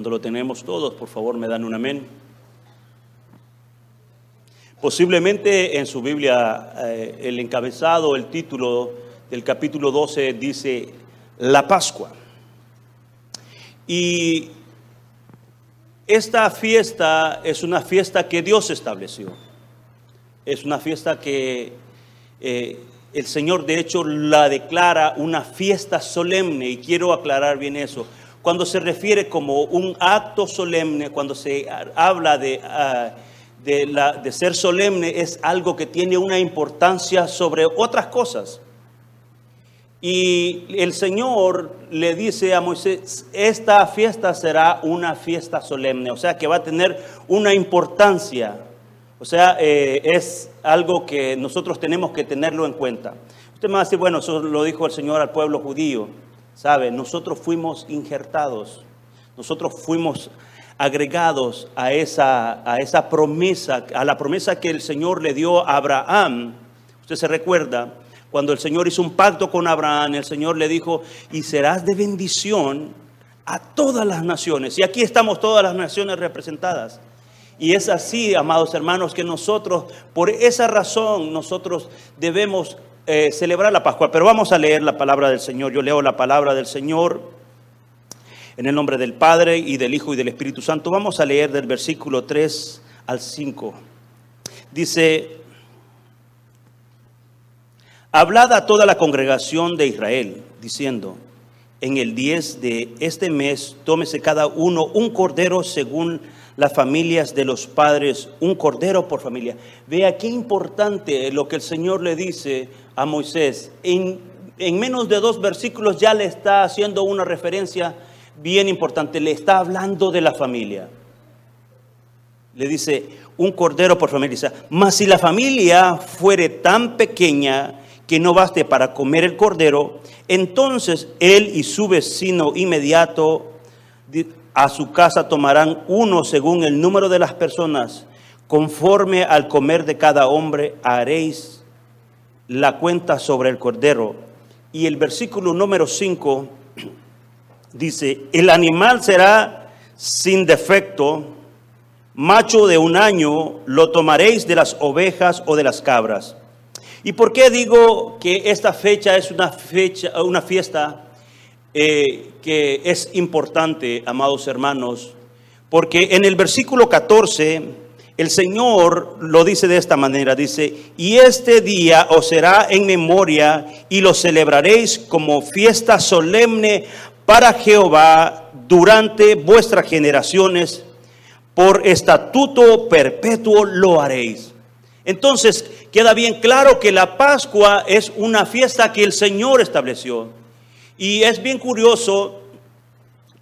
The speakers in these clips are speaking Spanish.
Cuando lo tenemos todos, por favor, me dan un amén. Posiblemente en su Biblia eh, el encabezado, el título del capítulo 12 dice La Pascua. Y esta fiesta es una fiesta que Dios estableció. Es una fiesta que eh, el Señor de hecho la declara una fiesta solemne y quiero aclarar bien eso cuando se refiere como un acto solemne, cuando se habla de, ah, de, ser solemne, es algo que tiene una importancia sobre otras cosas. Y el Señor le dice a Moisés, esta fiesta será una fiesta solemne, o sea que va a tener una importancia, o sea, eh, es algo que nosotros tenemos que tenerlo en cuenta. Usted me va a decir, bueno, eso lo dijo el Señor al pueblo judío. ¿Sabe? Nosotros fuimos injertados, nosotros fuimos agregados a esa, a esa promesa, a la promesa que el Señor le dio a Abraham. Usted se recuerda, cuando el Señor hizo un pacto con Abraham, el Señor le dijo, y serás de bendición a todas las naciones. Y aquí estamos todas las naciones representadas. Y es así, amados hermanos, que nosotros, por esa razón, nosotros debemos eh, celebrar la Pascua, pero vamos a leer la palabra del Señor. Yo leo la palabra del Señor en el nombre del Padre y del Hijo y del Espíritu Santo. Vamos a leer del versículo 3 al 5. Dice, hablad a toda la congregación de Israel, diciendo, en el 10 de este mes tómese cada uno un cordero según las familias de los padres, un cordero por familia. Vea qué importante lo que el Señor le dice a Moisés. En, en menos de dos versículos ya le está haciendo una referencia bien importante, le está hablando de la familia. Le dice, un cordero por familia. Mas si la familia fuere tan pequeña que no baste para comer el cordero, entonces él y su vecino inmediato a su casa tomarán uno según el número de las personas, conforme al comer de cada hombre haréis la cuenta sobre el cordero. Y el versículo número 5 dice, el animal será sin defecto, macho de un año, lo tomaréis de las ovejas o de las cabras. ¿Y por qué digo que esta fecha es una, fecha, una fiesta eh, que es importante, amados hermanos, porque en el versículo 14 el Señor lo dice de esta manera, dice, y este día os será en memoria y lo celebraréis como fiesta solemne para Jehová durante vuestras generaciones, por estatuto perpetuo lo haréis. Entonces queda bien claro que la Pascua es una fiesta que el Señor estableció. Y es bien curioso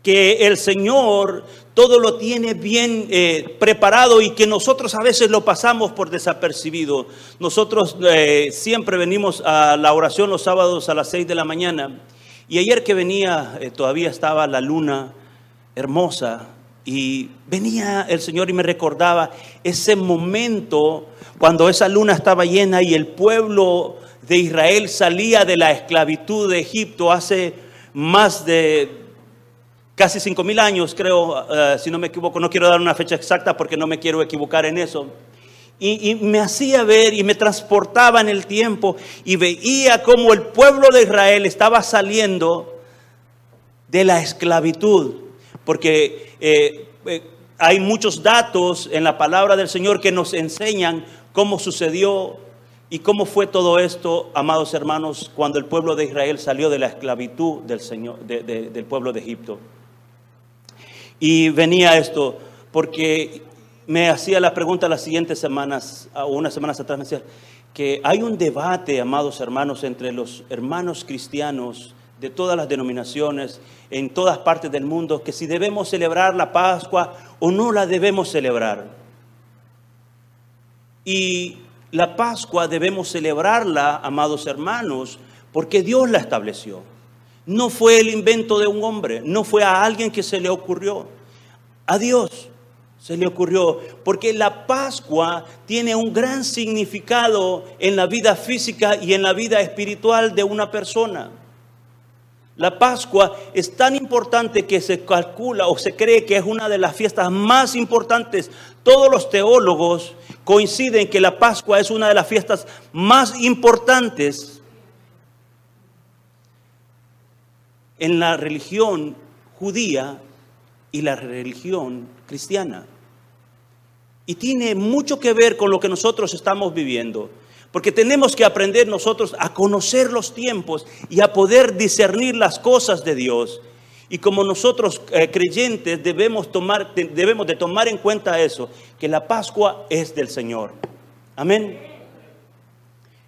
que el Señor todo lo tiene bien eh, preparado y que nosotros a veces lo pasamos por desapercibido. Nosotros eh, siempre venimos a la oración los sábados a las 6 de la mañana y ayer que venía eh, todavía estaba la luna hermosa y venía el Señor y me recordaba ese momento cuando esa luna estaba llena y el pueblo de Israel salía de la esclavitud de Egipto hace más de casi cinco mil años, creo, eh, si no me equivoco, no quiero dar una fecha exacta porque no me quiero equivocar en eso. Y, me hacía ver y me transportaba en el tiempo y veía cómo el pueblo de Israel estaba saliendo de la esclavitud, porque eh, eh, hay muchos datos en la palabra del Señor que nos enseñan cómo sucedió ¿Y cómo fue todo esto, amados hermanos, cuando el pueblo de Israel salió de la esclavitud del, Señor, del pueblo de Egipto? Y venía esto porque me hacía la pregunta las siguientes semanas, o unas semanas atrás, me decía que hay un debate, amados hermanos, entre los hermanos cristianos de todas las denominaciones en todas partes del mundo que si debemos celebrar la Pascua o no la debemos celebrar. Y la Pascua debemos celebrarla, amados hermanos, porque Dios la estableció. No fue el invento de un hombre, no fue a alguien que se le ocurrió, a Dios se le ocurrió, porque la Pascua tiene un gran significado en la vida física y en la vida espiritual de una persona. La Pascua es tan importante que se calcula o se cree que es una de las fiestas más importantes. Todos los teólogos coinciden que la Pascua es una de las fiestas más importantes en la religión judía y la religión cristiana. Y tiene mucho que ver con lo que nosotros estamos viviendo. Porque tenemos que aprender nosotros a conocer los tiempos y a poder discernir las cosas de Dios. Y como nosotros eh, creyentes debemos, tomar, debemos de tomar en cuenta eso, que la Pascua es del Señor. Amén.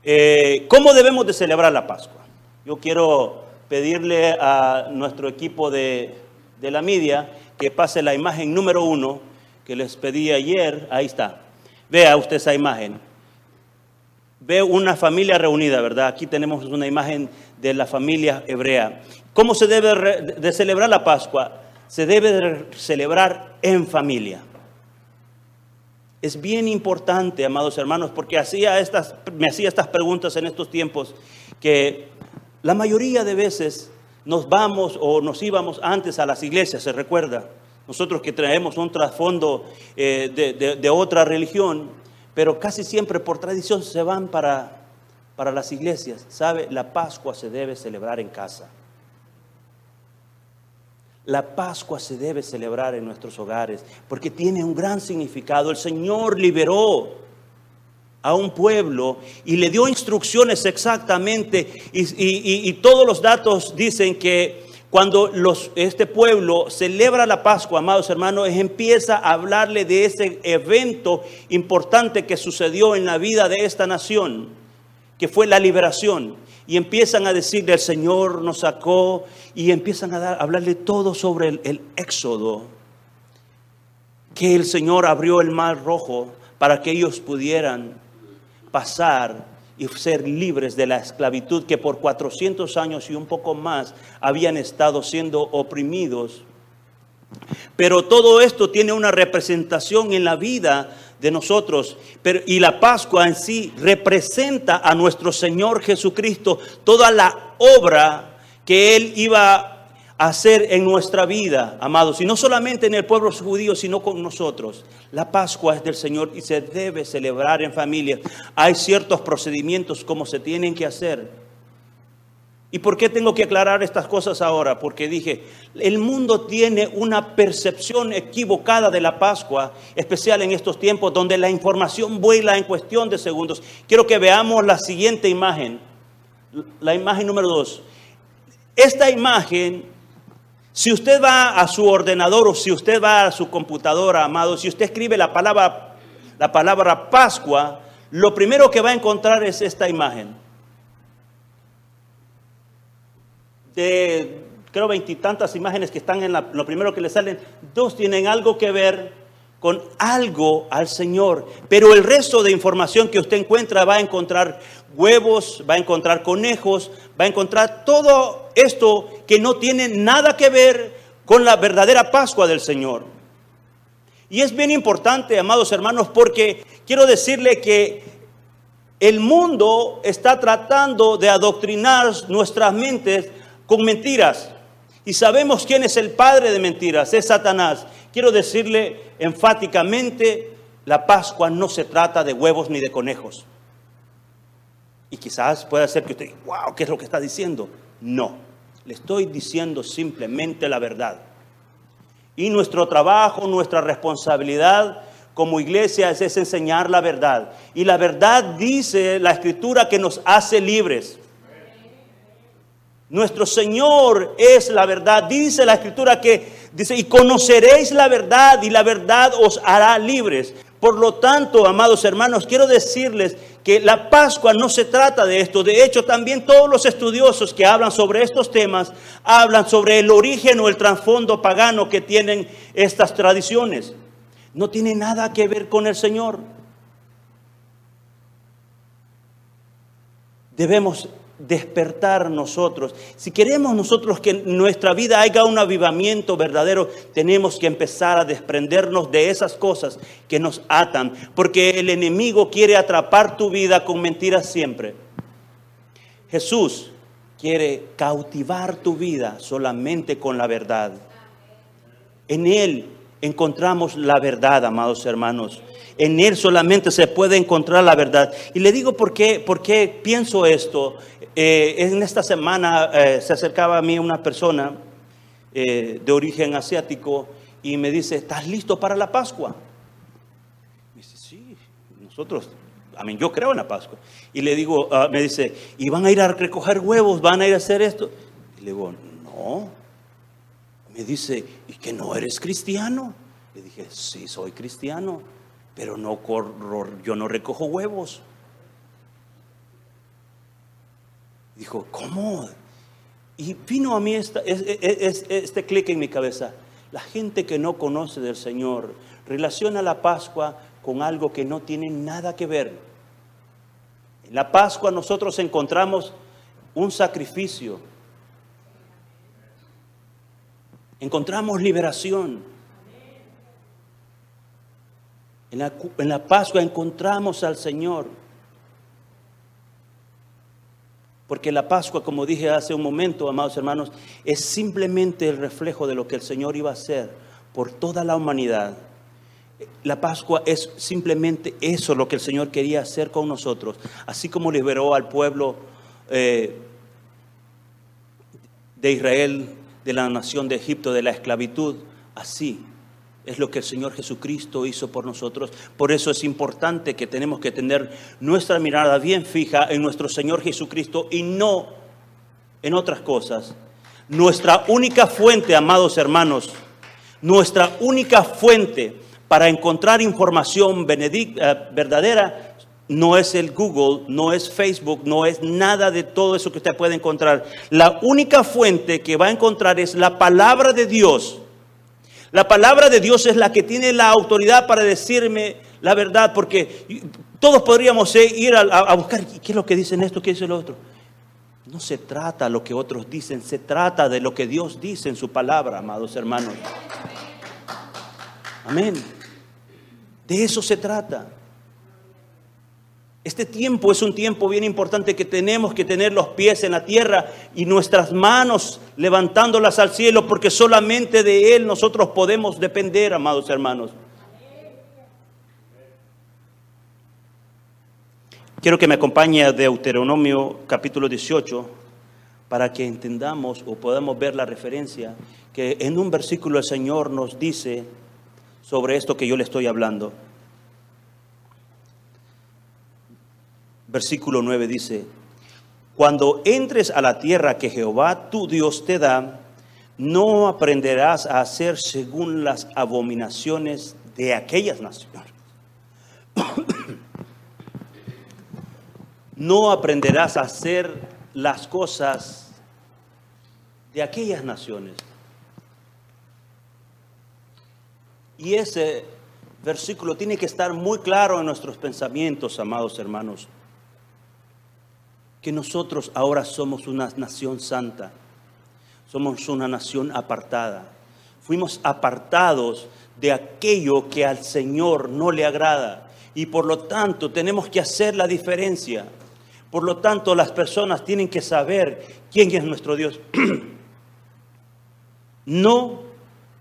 Eh, ¿Cómo debemos de celebrar la Pascua? Yo quiero pedirle a nuestro equipo de, de la media que pase la imagen número uno que les pedí ayer. Ahí está. Vea usted esa imagen. Ve una familia reunida, ¿verdad? Aquí tenemos una imagen de la familia hebrea. ¿Cómo se debe de celebrar la Pascua? Se debe de celebrar en familia. Es bien importante, amados hermanos, porque hacía estas, me hacía estas preguntas en estos tiempos, que la mayoría de veces nos vamos o nos íbamos antes a las iglesias, se recuerda. Nosotros que traemos un trasfondo eh, de, otra religión, pero casi siempre por tradición se van para, para las iglesias. ¿Sabe? La Pascua se debe celebrar en casa. La Pascua se debe celebrar en nuestros hogares porque tiene un gran significado. El Señor liberó a un pueblo y le dio instrucciones exactamente y, y todos los datos dicen que cuando este pueblo celebra la Pascua, amados hermanos, empieza a hablarle de ese evento importante que sucedió en la vida de esta nación, que fue la liberación. Y empiezan a decirle, el Señor nos sacó, y empiezan a, dar, hablarle todo sobre el, el éxodo, que el Señor abrió el mar rojo para que ellos pudieran pasar y ser libres de la esclavitud que por 400 años y un poco más habían estado siendo oprimidos. Pero todo esto tiene una representación en la vida de nosotros. Pero, y la Pascua en sí representa a nuestro Señor Jesucristo, toda la obra que Él iba hacer en nuestra vida, amados, y no solamente en el pueblo judío, sino con nosotros. La Pascua es del Señor y se debe celebrar en familia. Hay ciertos procedimientos como se tienen que hacer. ¿Y por qué tengo que aclarar estas cosas ahora? Porque dije, el mundo tiene una percepción equivocada de la Pascua, especial en estos tiempos donde la información vuela en cuestión de segundos. Quiero que veamos la siguiente imagen, la imagen número dos. Esta imagen si usted va a su ordenador o si usted va a su computadora, amado, si usted escribe la palabra, la palabra Pascua, lo primero que va a encontrar es esta imagen. De creo veintitantas imágenes que están en lo primero que le salen, dos tienen algo que ver con algo al Señor. Pero el resto de información que usted encuentra va a encontrar huevos, va a encontrar conejos, va a encontrar todo esto que no tiene nada que ver con la verdadera Pascua del Señor. Y es bien importante, amados hermanos, porque quiero decirle que el mundo está tratando de adoctrinar nuestras mentes con mentiras. Y sabemos quién es el padre de mentiras, es Satanás. Quiero decirle enfáticamente, la Pascua no se trata de huevos ni de conejos. Y quizás pueda ser que usted diga, wow, ¿qué es lo que está diciendo? No, le estoy diciendo simplemente la verdad. Y nuestro trabajo, nuestra responsabilidad como iglesia es, es enseñar la verdad. Y la verdad dice la escritura que nos hace libres. Nuestro Señor es la verdad. Dice la escritura que dice, y conoceréis la verdad y la verdad os hará libres. Por lo tanto, amados hermanos, quiero decirles que la Pascua no se trata de esto. De hecho, también todos los estudiosos que hablan sobre estos temas hablan sobre el origen o el trasfondo pagano que tienen estas tradiciones. No tiene nada que ver con el Señor. Debemos despertar nosotros. Si queremos nosotros que en nuestra vida haya un avivamiento verdadero, tenemos que empezar a desprendernos de esas cosas que nos atan, porque el enemigo quiere atrapar tu vida con mentiras siempre. Jesús quiere cautivar tu vida solamente con la verdad. En Él encontramos la verdad, amados hermanos. En Él solamente se puede encontrar la verdad. Y le digo por qué, por qué pienso esto. Eh, en esta semana eh, se acercaba a mí una persona eh, de origen asiático y me dice, ¿estás listo para la Pascua? Me dice, sí, nosotros, a mí yo creo en la Pascua. Y le digo, ah, me dice, ¿y van a ir a recoger huevos? ¿Van a ir a hacer esto? Y le digo, no. Me dice, ¿y que no eres cristiano? Le dije, sí, soy cristiano, pero no corro, yo no recojo huevos. Dijo, ¿cómo? Y vino a mí este clic en mi cabeza. La gente que no conoce del Señor relaciona la Pascua con algo que no tiene nada que ver. En la Pascua nosotros encontramos un sacrificio. Encontramos liberación. En la, en la Pascua encontramos al Señor. Porque la Pascua, como dije hace un momento, amados hermanos, es simplemente el reflejo de lo que el Señor iba a hacer por toda la humanidad. La Pascua es simplemente eso lo que el Señor quería hacer con nosotros. Así como liberó al pueblo eh, de Israel, de la nación de Egipto, de la esclavitud, así es lo que el Señor Jesucristo hizo por nosotros. Por eso es importante que tenemos que tener nuestra mirada bien fija en nuestro Señor Jesucristo y no en otras cosas. Nuestra única fuente, amados hermanos, nuestra única fuente para encontrar información eh, verdadera no es el Google, no es Facebook, no es nada de todo eso que usted puede encontrar. La única fuente que va a encontrar es la palabra de Dios la palabra de Dios es la que tiene la autoridad para decirme la verdad, porque todos podríamos ir a, buscar, ¿qué es lo que dicen esto? ¿Qué dice lo otro? No se trata de lo que otros dicen, se trata de lo que Dios dice en su palabra, amados hermanos. Amén. De eso se trata. Este tiempo es un tiempo bien importante que tenemos que tener los pies en la tierra y nuestras manos levantándolas al cielo, porque solamente de Él nosotros podemos depender, amados hermanos. Quiero que me acompañe a Deuteronomio capítulo 18 para que entendamos o podamos ver la referencia que en un versículo el Señor nos dice sobre esto que yo le estoy hablando. Versículo 9 dice, cuando entres a la tierra que Jehová tu Dios te da, no aprenderás a hacer según las abominaciones de aquellas naciones. no aprenderás a hacer las cosas de aquellas naciones. Y ese versículo tiene que estar muy claro en nuestros pensamientos, amados hermanos que nosotros ahora somos una nación santa, somos una nación apartada. Fuimos apartados de aquello que al Señor no le agrada y por lo tanto tenemos que hacer la diferencia. Por lo tanto, las personas tienen que saber quién es nuestro Dios. no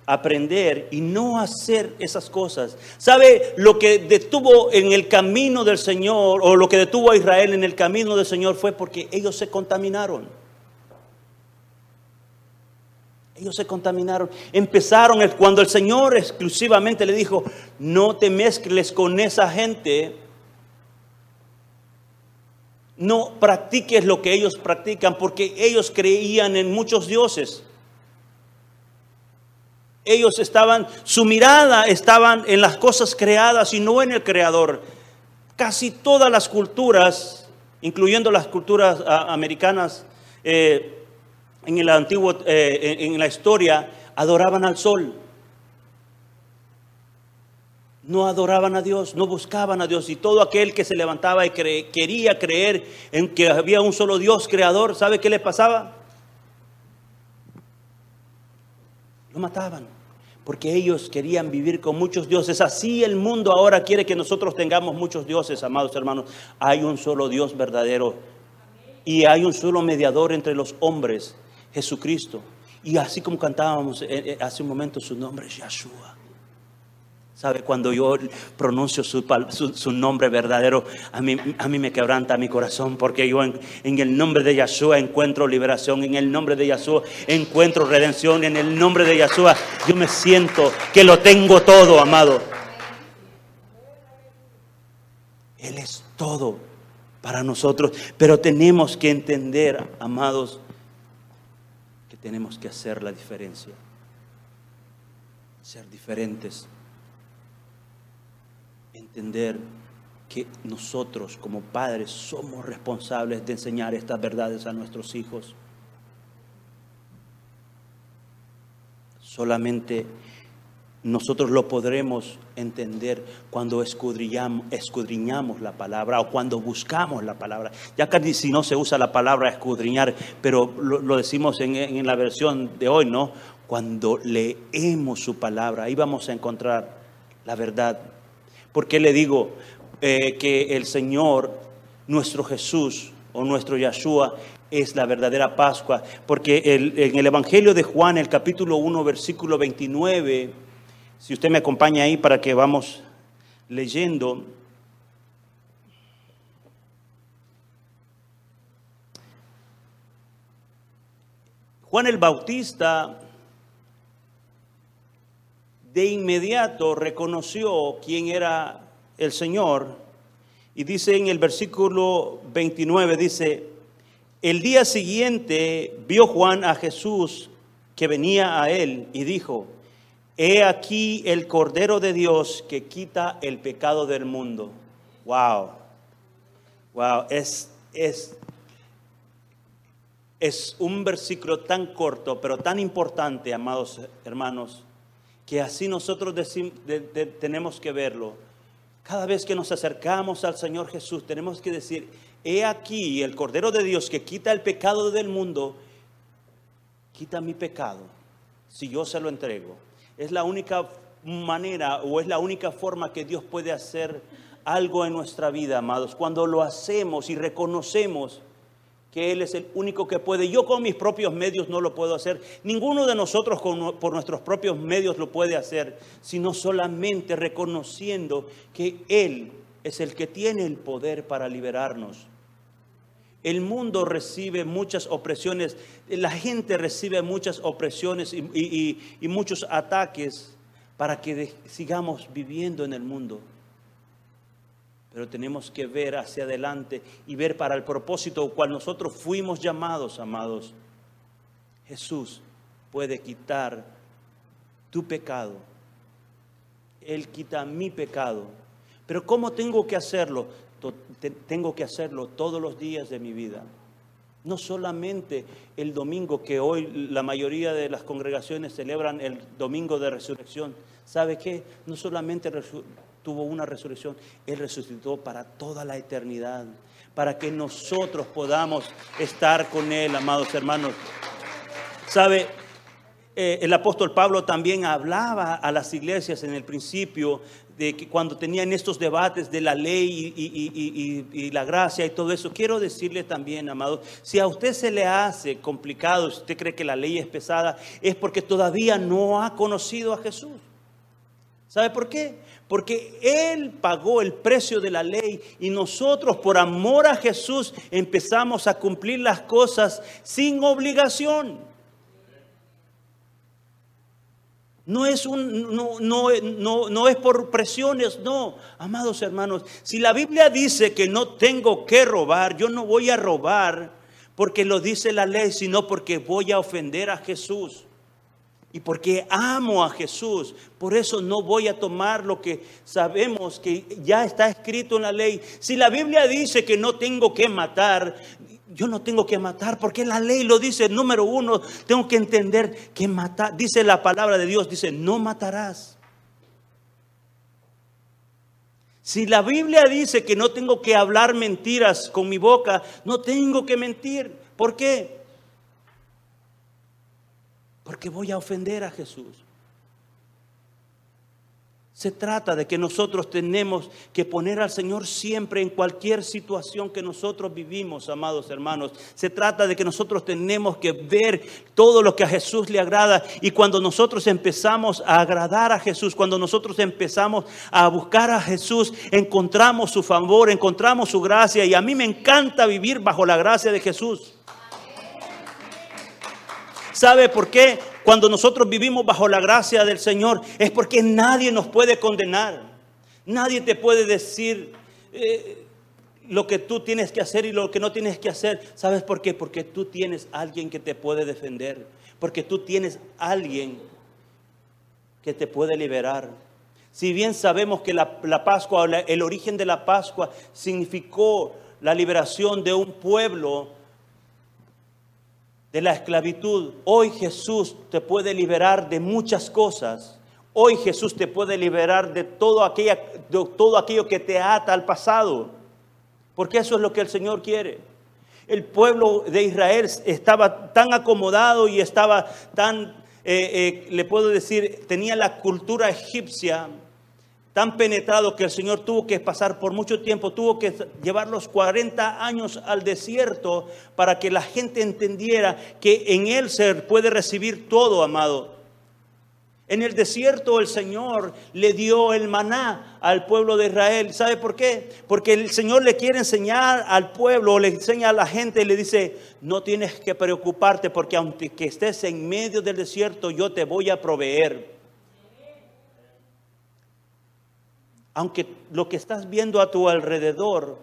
aprender y no hacer esas cosas. ¿Sabe lo que detuvo en el camino del Señor o lo que detuvo a Israel en el camino del Señor fue porque ellos se contaminaron? Ellos se contaminaron. Empezaron cuando el Señor exclusivamente le dijo, no te mezcles con esa gente. No practiques lo que ellos practican porque ellos creían en muchos dioses ellos estaban, su mirada estaban en las cosas creadas y no en el creador. casi todas las culturas, incluyendo las culturas ah, americanas, eh, eh, en, en la historia, adoraban al sol. No adoraban a Dios, no buscaban a Dios. Y todo aquel que se levantaba y quería creer en que había un solo Dios creador, ¿sabe qué le pasaba? Lo mataban. Porque ellos querían vivir con muchos dioses. Así el mundo ahora quiere que nosotros tengamos muchos dioses, amados hermanos. Hay un solo Dios verdadero. Y hay un solo mediador entre los hombres, Jesucristo. Y así como cantábamos eh, eh, hace un momento, su nombre es Yahshua. ¿Sabe? Cuando yo pronuncio su, su nombre verdadero, a mí, a mí me quebranta mi corazón porque yo en, en el nombre de Yahshua encuentro liberación, en el nombre de Yahshua encuentro redención, en el nombre de Yahshua yo me siento que lo tengo todo, amado. Él es todo para nosotros, pero tenemos que entender, amados, que tenemos que hacer la diferencia, ser diferentes entender que nosotros como padres somos responsables de enseñar estas verdades a nuestros hijos. Solamente nosotros lo podremos entender cuando escudriñamos, la palabra o cuando buscamos la palabra. Ya casi si no se usa la palabra escudriñar, pero lo, lo decimos en, en la versión de hoy, ¿no? Cuando leemos su palabra, ahí vamos a encontrar la verdad. ¿Por qué le digo eh, que el Señor, nuestro Jesús o nuestro Yahshua, es la verdadera Pascua? Porque en el Evangelio de Juan, el capítulo 1, versículo 29, si usted me acompaña ahí para que vamos leyendo. Juan el Bautista de inmediato reconoció quién era el Señor y dice en el versículo 29, dice, el día siguiente vio Juan a Jesús que venía a él y dijo, he aquí el Cordero de Dios que quita el pecado del mundo. Wow, wow, es, es, es un versículo tan corto, pero tan importante, amados hermanos, que así nosotros decim- de- de- tenemos que verlo. Cada vez que nos acercamos al Señor Jesús, tenemos que decir, he aquí el Cordero de Dios que quita el pecado del mundo, quita mi pecado, si yo se lo entrego. Es la única manera o es la única forma que Dios puede hacer algo en nuestra vida, amados. Cuando lo hacemos y reconocemos que Él es el único que puede. Yo con mis propios medios no lo puedo hacer. Ninguno de nosotros con- por nuestros propios medios lo puede hacer, sino solamente reconociendo que Él es el que tiene el poder para liberarnos. El mundo recibe muchas opresiones, la gente recibe muchas opresiones y, muchos ataques para que sigamos viviendo en el mundo. Pero tenemos que ver hacia adelante y ver para el propósito al cual nosotros fuimos llamados, amados. Jesús puede quitar tu pecado. Él quita mi pecado. Pero ¿cómo tengo que hacerlo? Tengo que hacerlo todos los días de mi vida. No solamente el domingo, que hoy la mayoría de las congregaciones celebran el domingo de resurrección. ¿Sabe qué? No solamente tuvo una resurrección, Él resucitó para toda la eternidad, para que nosotros podamos estar con Él, amados hermanos. ¿Sabe? Eh, el apóstol Pablo también hablaba a las iglesias en el principio de que cuando tenían estos debates de la ley y, y- la gracia y todo eso. Quiero decirle también, amado, si a usted se le hace complicado, si usted cree que la ley es pesada, es porque todavía no ha conocido a Jesús. ¿Sabe por qué? Porque Él pagó el precio de la ley y nosotros por amor a Jesús empezamos a cumplir las cosas sin obligación. No es, un, no, no, no, no es por presiones, no. Amados hermanos, si la Biblia dice que no tengo que robar, yo no voy a robar porque lo dice la ley, sino porque voy a ofender a Jesús. Y porque amo a Jesús, por eso no voy a tomar lo que sabemos que ya está escrito en la ley. Si la Biblia dice que no tengo que matar, yo no tengo que matar porque la ley lo dice. Número uno, tengo que entender que matar, dice la palabra de Dios, dice, no matarás. Si la Biblia dice que no tengo que hablar mentiras con mi boca, no tengo que mentir. ¿Por qué? Porque voy a ofender a Jesús. Se trata de que nosotros tenemos que poner al Señor siempre en cualquier situación que nosotros vivimos, amados hermanos. Se trata de que nosotros tenemos que ver todo lo que a Jesús le agrada. Y cuando nosotros empezamos a agradar a Jesús, cuando nosotros empezamos a buscar a Jesús, encontramos su favor, encontramos su gracia. Y a mí me encanta vivir bajo la gracia de Jesús. ¿Sabe por qué? Cuando nosotros vivimos bajo la gracia del Señor es porque nadie nos puede condenar. Nadie te puede decir eh, lo que tú tienes que hacer y lo que no tienes que hacer. ¿Sabes por qué? Porque tú tienes alguien que te puede defender. Porque tú tienes alguien que te puede liberar. Si bien sabemos que la, Pascua, el origen de la Pascua significó la liberación de un pueblo, de la esclavitud. Hoy Jesús te puede liberar de muchas cosas. Hoy Jesús te puede liberar de todo, aquello que te ata al pasado. Porque eso es lo que el Señor quiere. El pueblo de Israel estaba tan acomodado y estaba tan, eh, eh, le puedo decir, tenía la cultura egipcia tan penetrado que el Señor tuvo que pasar por mucho tiempo, tuvo que llevar los 40 años al desierto para que la gente entendiera que en Él se puede recibir todo, amado. En el desierto el Señor le dio el maná al pueblo de Israel. ¿Sabe por qué? Porque el Señor le quiere enseñar al pueblo, le enseña a la gente, le dice, no tienes que preocuparte porque aunque estés en medio del desierto, yo te voy a proveer. Aunque lo que estás viendo a tu alrededor,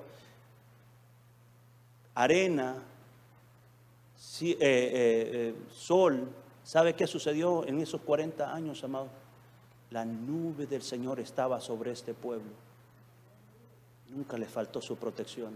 arena, eh, eh, eh, sol, ¿sabe qué sucedió en esos 40 años, amado? La nube del Señor estaba sobre este pueblo. Nunca le faltó su protección.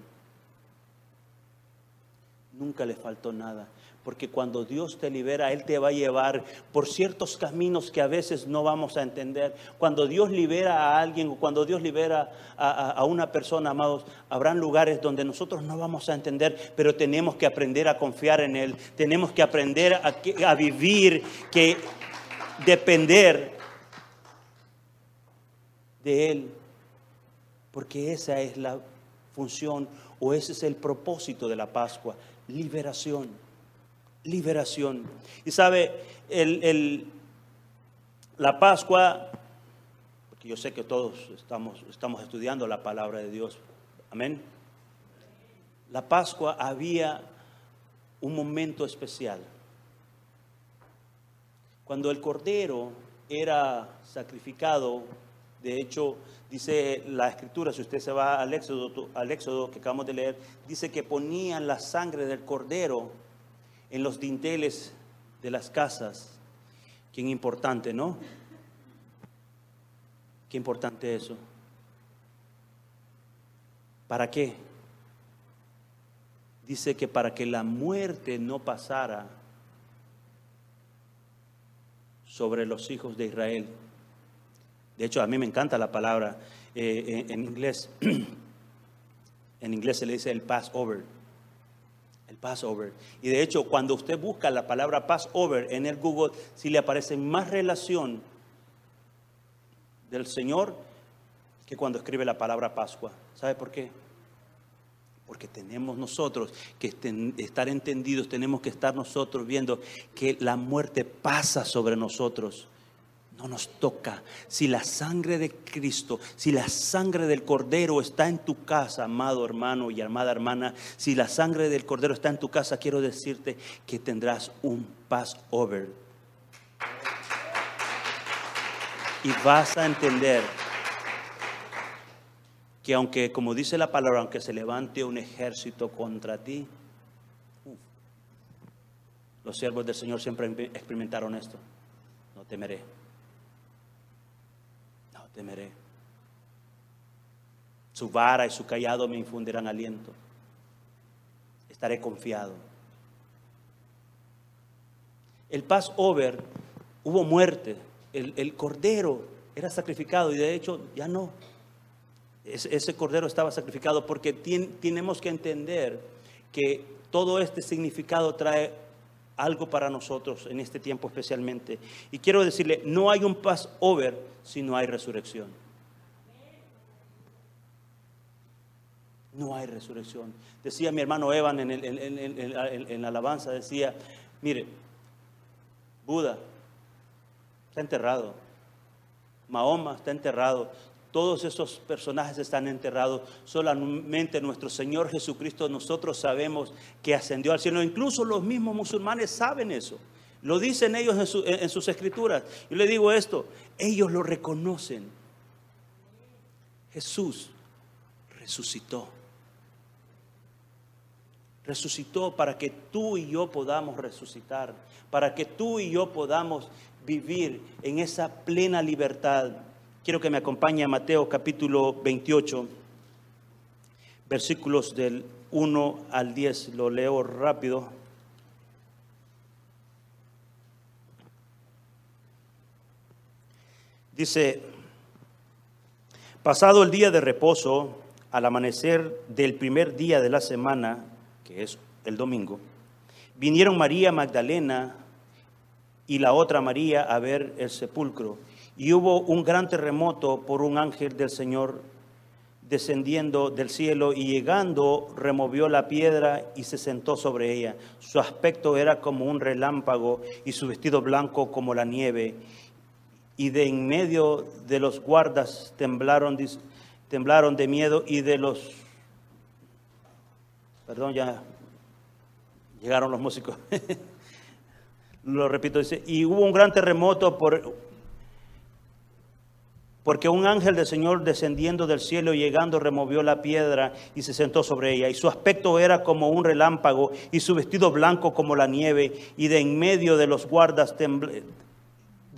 Nunca le faltó nada. Porque cuando Dios te libera, Él te va a llevar por ciertos caminos que a veces no vamos a entender. Cuando Dios libera a alguien o cuando Dios libera a, una persona, amados, habrán lugares donde nosotros no vamos a entender, pero tenemos que aprender a confiar en Él. Tenemos que aprender a, a vivir, que depender de Él. Porque esa es la función o ese es el propósito de la Pascua, liberación liberación. Y sabe, el, la Pascua, porque yo sé que todos estamos, estamos estudiando la palabra de Dios, amén. La Pascua había un momento especial. Cuando el cordero era sacrificado, de hecho, dice la escritura, si usted se va al Éxodo, al Éxodo que acabamos de leer, dice que ponían la sangre del cordero en los dinteles de las casas. Qué importante, ¿no? Qué importante eso. ¿Para qué? Dice que para que la muerte no pasara sobre los hijos de Israel. De hecho, a mí me encanta la palabra eh, en, en inglés. en inglés se le dice el Passover el Passover. Y de hecho, cuando usted busca la palabra Passover en el Google, si le aparece más relación del Señor que cuando escribe la palabra Pascua. ¿Sabe por qué? Porque tenemos nosotros que estar entendidos, tenemos que estar nosotros viendo que la muerte pasa sobre nosotros no nos toca. Si la sangre de Cristo, si la sangre del Cordero está en tu casa, amado hermano y amada hermana, si la sangre del Cordero está en tu casa, quiero decirte que tendrás un Passover. Y vas a entender que aunque, como dice la palabra, aunque se levante un ejército contra ti, los siervos del Señor siempre experimentaron esto no temeré. Temeré. Su vara y su callado me infundirán aliento. Estaré confiado. El Passover hubo muerte. El, el cordero era sacrificado y de hecho ya no. Ese, cordero estaba sacrificado porque tenemos que entender que todo este significado trae algo para nosotros en este tiempo especialmente. Y quiero decirle, no hay un Passover si no hay resurrección. No hay resurrección. Decía mi hermano Evan en, el- la alabanza, decía, mire, Buda está enterrado, Mahoma está enterrado, todos esos personajes están enterrados, solamente nuestro Señor Jesucristo nosotros sabemos que ascendió al cielo, incluso los mismos musulmanes saben eso. Lo dicen ellos en, su- en- en sus escrituras. Yo le digo esto, ellos lo reconocen. Jesús resucitó. Resucitó para que tú y yo podamos resucitar, para que tú y yo podamos vivir en esa plena libertad. Quiero que me acompañe a Mateo capítulo 28, versículos del 1 al 10. Lo leo rápido. Dice, Pasado el día de reposo, al amanecer del primer día de la semana, que es el domingo, vinieron María Magdalena y la otra María a ver el sepulcro. Y hubo un gran terremoto por un ángel del Señor descendiendo del cielo y llegando removió la piedra y se sentó sobre ella. Su aspecto era como un relámpago y su vestido blanco como la nieve y de en medio de los guardas temblaron, temblaron de miedo y de los, perdón, ya llegaron los músicos. Lo repito, dice, y hubo un gran terremoto por, porque un ángel del Señor descendiendo del cielo y llegando removió la piedra y se sentó sobre ella. Y su aspecto era como un relámpago y su vestido blanco como la nieve. Y de en medio de los guardas tembl-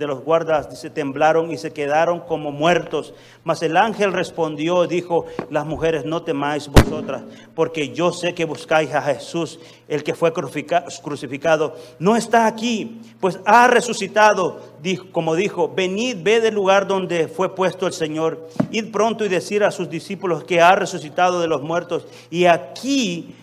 de los guardas dice, temblaron y se quedaron como muertos. Mas el ángel respondió, dijo, las mujeres no temáis vosotras, porque yo sé que buscáis a Jesús, el que fue crucifica- crucificado. No está aquí, pues ha resucitado, dijo, como dijo, venid, ve del lugar donde fue puesto el Señor. Id pronto y decir a sus discípulos que ha resucitado de los muertos. Y aquí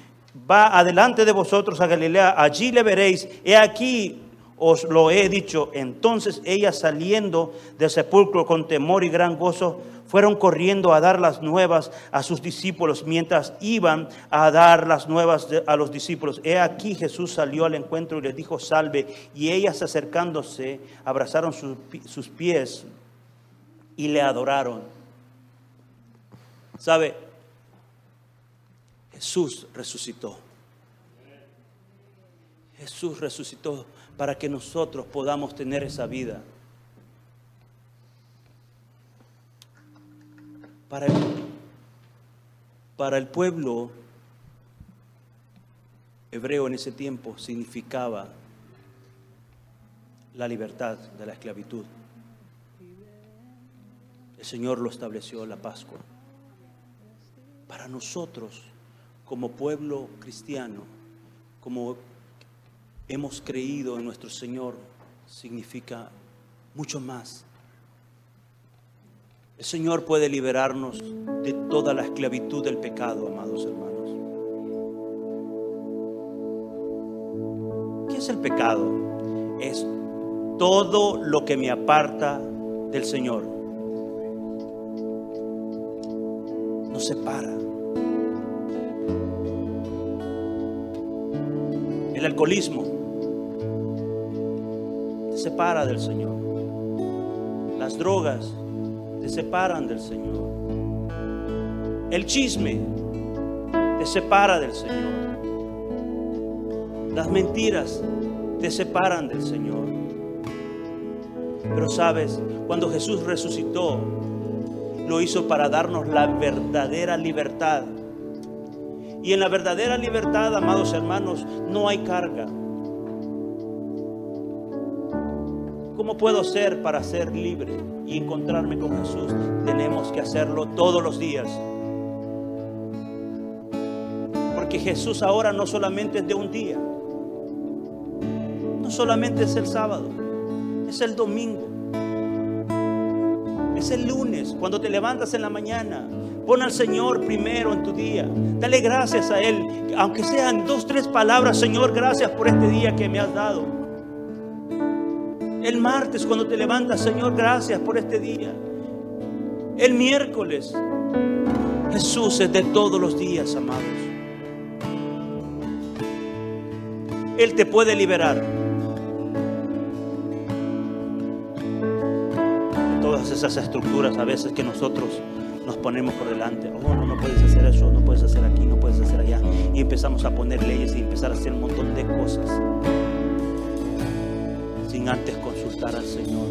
va adelante de vosotros a Galilea, allí le veréis. He aquí os lo he dicho. Entonces ellas saliendo del sepulcro con temor y gran gozo, fueron corriendo a dar las nuevas a sus discípulos. Mientras iban a dar las nuevas a los discípulos, he aquí Jesús salió al encuentro y les dijo, salve. Y ellas acercándose, abrazaron sus sus pies y le adoraron. ¿Sabe? Jesús resucitó. Jesús resucitó para que nosotros podamos tener esa vida. Para el, para el pueblo hebreo en ese tiempo significaba la libertad de la esclavitud. El Señor lo estableció la Pascua. Para nosotros, como pueblo cristiano, como hemos creído en nuestro Señor significa mucho más. El Señor puede liberarnos de toda la esclavitud del pecado, amados hermanos. ¿Qué es el pecado? Es todo lo que me aparta del Señor. Nos separa. El alcoholismo separa del Señor. Las drogas te separan del Señor. El chisme te separa del Señor. Las mentiras te separan del Señor. Pero sabes, cuando Jesús resucitó, lo hizo para darnos la verdadera libertad. Y en la verdadera libertad, amados hermanos, no hay carga. ¿Cómo ¿Cómo puedo ser para ser libre y encontrarme con Jesús? Tenemos que hacerlo todos los días. Porque Jesús ahora no solamente es de un día, no solamente es el sábado, es el domingo, es el lunes, cuando te levantas en la mañana. Pon al Señor primero en tu día. Dale gracias a Él, aunque sean dos, tres palabras, Señor, gracias por este día que me has dado. El martes cuando te levantas, Señor, gracias por este día. El miércoles, Jesús es de todos los días, amados. Él te puede liberar. Todas esas estructuras a veces que nosotros nos ponemos por delante. Oh, no, no puedes hacer eso, no puedes hacer aquí, no puedes hacer allá. Y empezamos a poner leyes y empezar a hacer un montón de cosas. Antes consultar al Señor.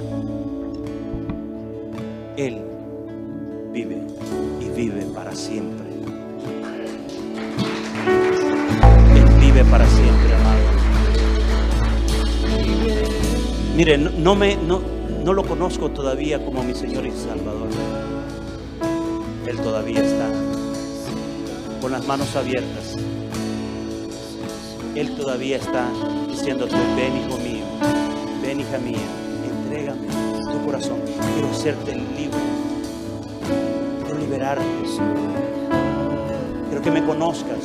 Él vive y vive para siempre. Él vive para siempre, amado. Mire, no, no me, no, no lo conozco todavía como mi Señor y Salvador. Él todavía está con las manos abiertas. Él todavía está diciéndote, ven hijo mío, hija mía, entrégame tu corazón. Quiero hacerte libre. Quiero liberarte, Señor. Quiero que me conozcas.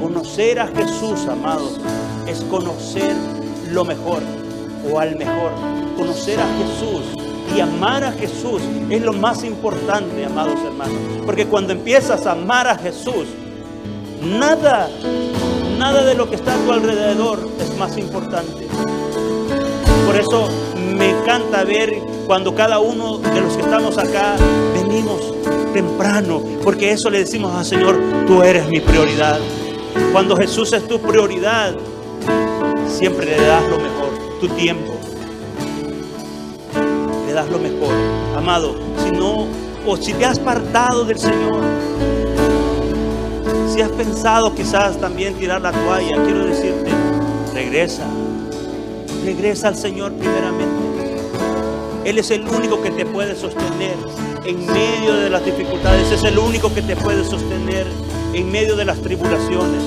Conocer a Jesús, amados, es conocer lo mejor o al mejor. Conocer a Jesús y amar a Jesús es lo más importante, amados hermanos. Porque cuando empiezas a amar a Jesús, nada, nada de lo que está a tu alrededor es más importante. Por eso me encanta ver cuando cada uno de los que estamos acá venimos temprano, porque eso le decimos al Señor, tú eres mi prioridad. Cuando Jesús es tu prioridad, siempre le das lo mejor, tu tiempo. Le das lo mejor. Amado, si no, o si te has apartado del Señor, si has pensado quizás también tirar la toalla, quiero decirte, regresa. Regresa al Señor primeramente. Él es el único que te puede sostener en medio de las dificultades. Es el único que te puede sostener en medio de las tribulaciones.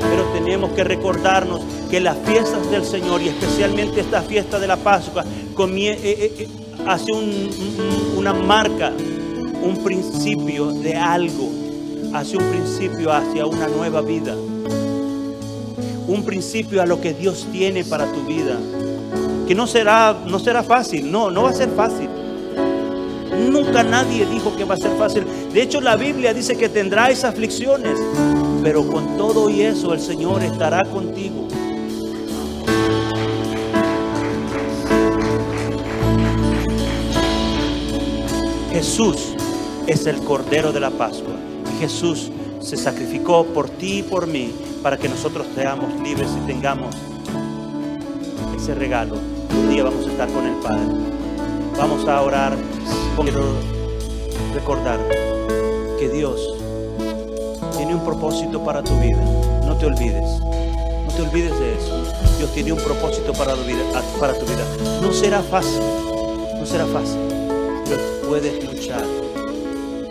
Pero tenemos que recordarnos que las fiestas del Señor y especialmente esta fiesta de la Pascua eh, eh, eh, hace un- un- una marca, un principio de algo, hace un principio hacia una nueva vida, un principio a lo que Dios tiene para tu vida, que no será, no será fácil, no, no va a ser fácil. Nunca nadie dijo que va a ser fácil. De hecho, la Biblia dice que tendráis aflicciones, pero con todo y eso el Señor estará contigo. Jesús es el Cordero de la Pascua. Jesús se sacrificó por ti y por mí para que nosotros seamos libres y tengamos ese regalo. Un día vamos a estar con el Padre. Vamos a orar. Quiero recordar que Dios tiene un propósito para tu vida. No te olvides. No te olvides de eso. Dios tiene un propósito para tu vida. No será fácil. No será fácil. Pero puedes luchar.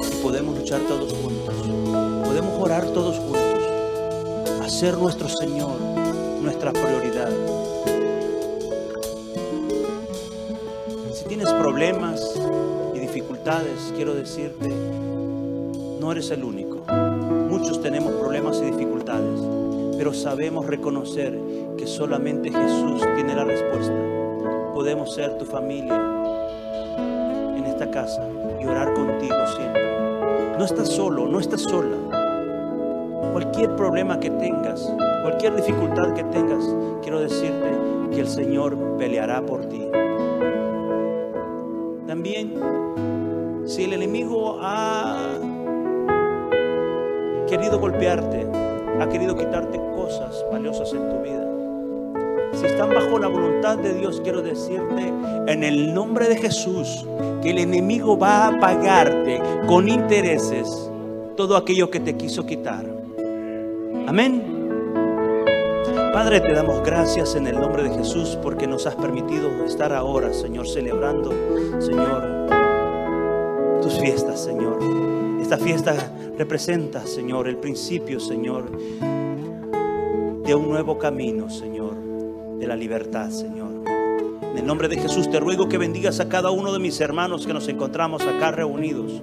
Y podemos luchar todos juntos. Podemos orar todos juntos. Hacer nuestro Señor nuestra prioridad. Si tienes problemas y dificultades, quiero decirte, no eres el único. Muchos tenemos problemas y dificultades, pero sabemos reconocer que solamente Jesús tiene la respuesta. Podemos ser tu familia en esta casa y orar contigo siempre. No estás solo, no estás sola. Cualquier problema que tengas, cualquier dificultad que tengas, quiero decirte que el Señor peleará por ti. También, si el enemigo ha querido golpearte, ha querido quitarte cosas valiosas en tu vida, si están bajo la voluntad de Dios, quiero decirte en el nombre de Jesús que el enemigo va a pagarte con intereses todo aquello que te quiso quitar. Amén. Padre, te damos gracias en el nombre de Jesús porque nos has permitido estar ahora, Señor, celebrando, Señor, tus fiestas, Señor. Esta fiesta representa, Señor, el principio, Señor, de un nuevo camino, Señor, de la libertad, Señor. En el nombre de Jesús te ruego que bendigas a cada uno de mis hermanos que nos encontramos acá reunidos.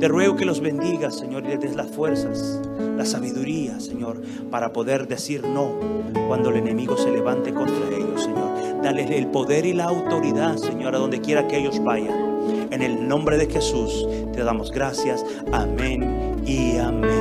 Te ruego que los bendigas, Señor, y les des las fuerzas, la sabiduría, Señor, para poder decir no cuando el enemigo se levante contra ellos, Señor. Dale el poder y la autoridad, Señor, a donde quiera que ellos vayan. En el nombre de Jesús te damos gracias. Amén y amén.